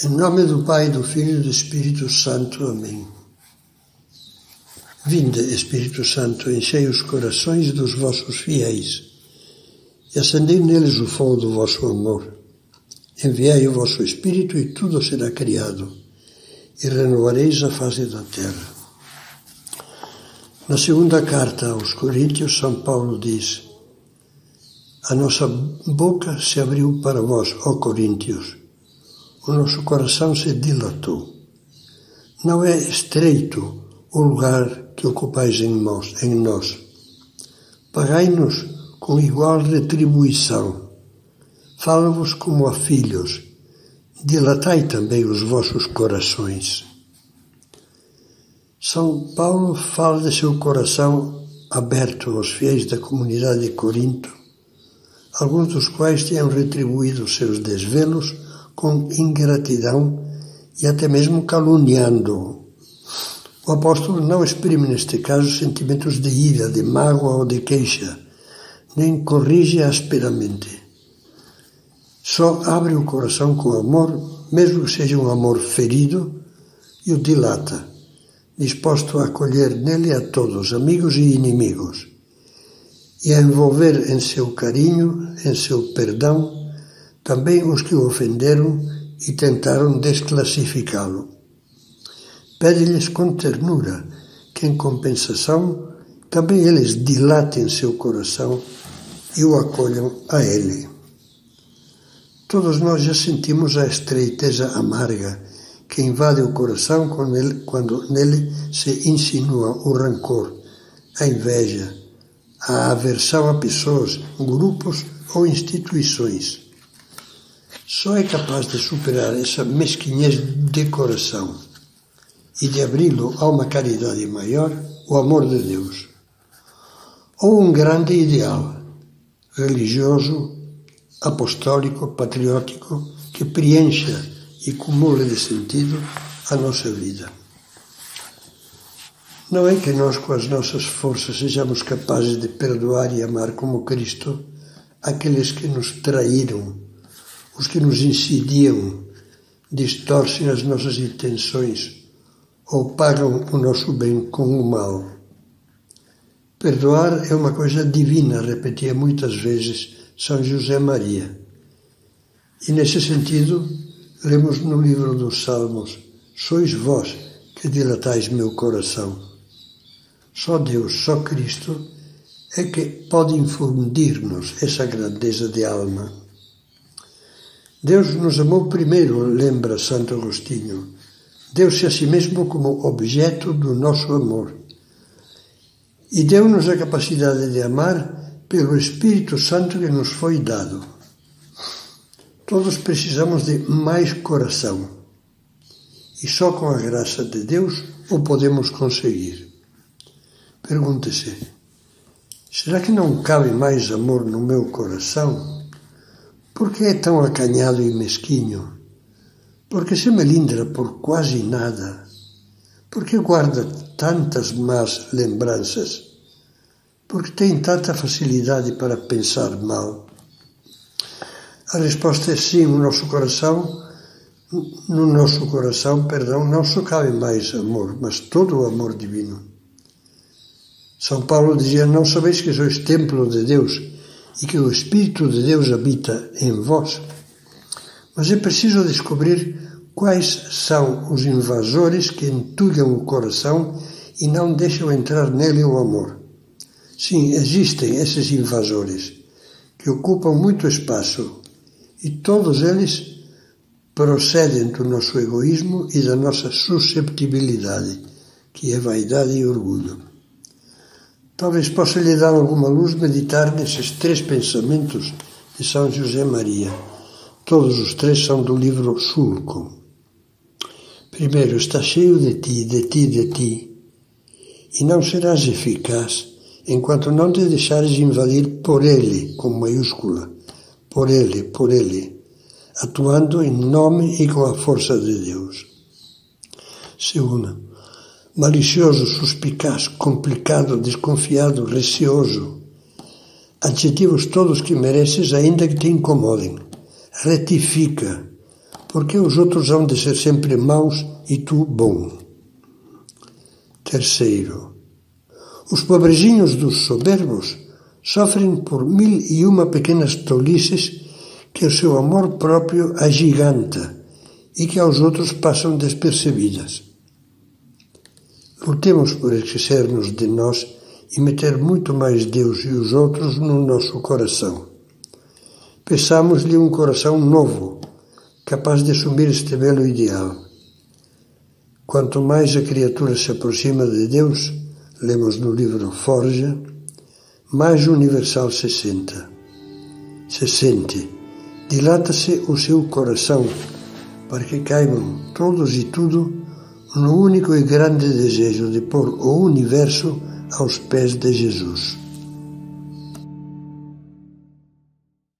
Em nome do Pai, do Filho e do Espírito Santo. Amém. Vinde, Espírito Santo, enchei os corações dos vossos fiéis e acendei neles o fogo do vosso amor. Enviai o vosso Espírito e tudo será criado, e renovareis a face da terra. Na segunda carta aos Coríntios, São Paulo diz: A nossa boca se abriu para vós, ó Coríntios o nosso coração se dilatou. Não é estreito o lugar que ocupais em nós. Em nós. Pagai-nos com igual retribuição. Fala-vos como a filhos. Dilatai também os vossos corações. São Paulo fala de seu coração aberto aos fiéis da comunidade de Corinto, alguns dos quais tinham retribuído seus desvelos com ingratidão e até mesmo caluniando. O apóstolo não exprime neste caso sentimentos de ira, de mágoa ou de queixa, nem corrige asperamente. Só abre o coração com amor, mesmo que seja um amor ferido, e o dilata, disposto a acolher nele a todos, amigos e inimigos, e a envolver em seu carinho, em seu perdão, também os que o ofenderam e tentaram desclassificá-lo. Pede-lhes com ternura que, em compensação, também eles dilatem seu coração e o acolham a ele. Todos nós já sentimos a estreiteza amarga que invade o coração quando, ele, quando nele se insinua o rancor, a inveja, a aversão a pessoas, grupos ou instituições. Só é capaz de superar essa mesquinhez de coração e de abri-lo a uma caridade maior, o amor de Deus. Ou um grande ideal religioso, apostólico, patriótico, que preencha e cumule de sentido a nossa vida. Não é que nós, com as nossas forças, sejamos capazes de perdoar e amar como Cristo aqueles que nos traíram os que nos insidiam, distorcem as nossas intenções ou pagam o nosso bem com o mal. Perdoar é uma coisa divina, repetia muitas vezes São José Maria. E nesse sentido, lemos no livro dos Salmos: Sois vós que dilatais meu coração. Só Deus, só Cristo é que pode infundir-nos essa grandeza de alma. Deus nos amou primeiro, lembra Santo Agostinho. Deu-se a si mesmo como objeto do nosso amor. E deu-nos a capacidade de amar pelo Espírito Santo que nos foi dado. Todos precisamos de mais coração. E só com a graça de Deus o podemos conseguir. Pergunte-se: será que não cabe mais amor no meu coração? Por que é tão acanhado e mesquinho? Por que se melindra por quase nada? Por que guarda tantas más lembranças? Por que tem tanta facilidade para pensar mal? A resposta é sim, o nosso coração, no nosso coração, perdão, não só cabe mais amor, mas todo o amor divino. São Paulo dizia: Não sabeis que sois templo de Deus e que o Espírito de Deus habita em vós. Mas é preciso descobrir quais são os invasores que entulham o coração e não deixam entrar nele o amor. Sim, existem esses invasores que ocupam muito espaço e todos eles procedem do nosso egoísmo e da nossa susceptibilidade, que é vaidade e orgulho. Talvez possa lhe dar alguma luz meditar nesses três pensamentos de São José Maria. Todos os três são do livro Sulco. Primeiro, está cheio de ti, de ti, de ti, e não serás eficaz enquanto não te deixares invadir por ele, com maiúscula, por ele, por ele, atuando em nome e com a força de Deus. Segundo, malicioso, suspicaz, complicado, desconfiado, receoso. Adjetivos todos que mereces, ainda que te incomodem. Retifica, porque os outros hão de ser sempre maus e tu bom. Terceiro, os pobrezinhos dos soberbos sofrem por mil e uma pequenas tolices que o seu amor próprio agiganta e que aos outros passam despercebidas. Lutemos por esquecer-nos de nós e meter muito mais Deus e os outros no nosso coração. Peçamos-lhe um coração novo, capaz de assumir este belo ideal. Quanto mais a criatura se aproxima de Deus, lemos no livro Forja, mais universal se senta. Se sente, dilata-se o seu coração para que caibam todos e tudo no único e grande desejo de pôr o universo aos pés de Jesus.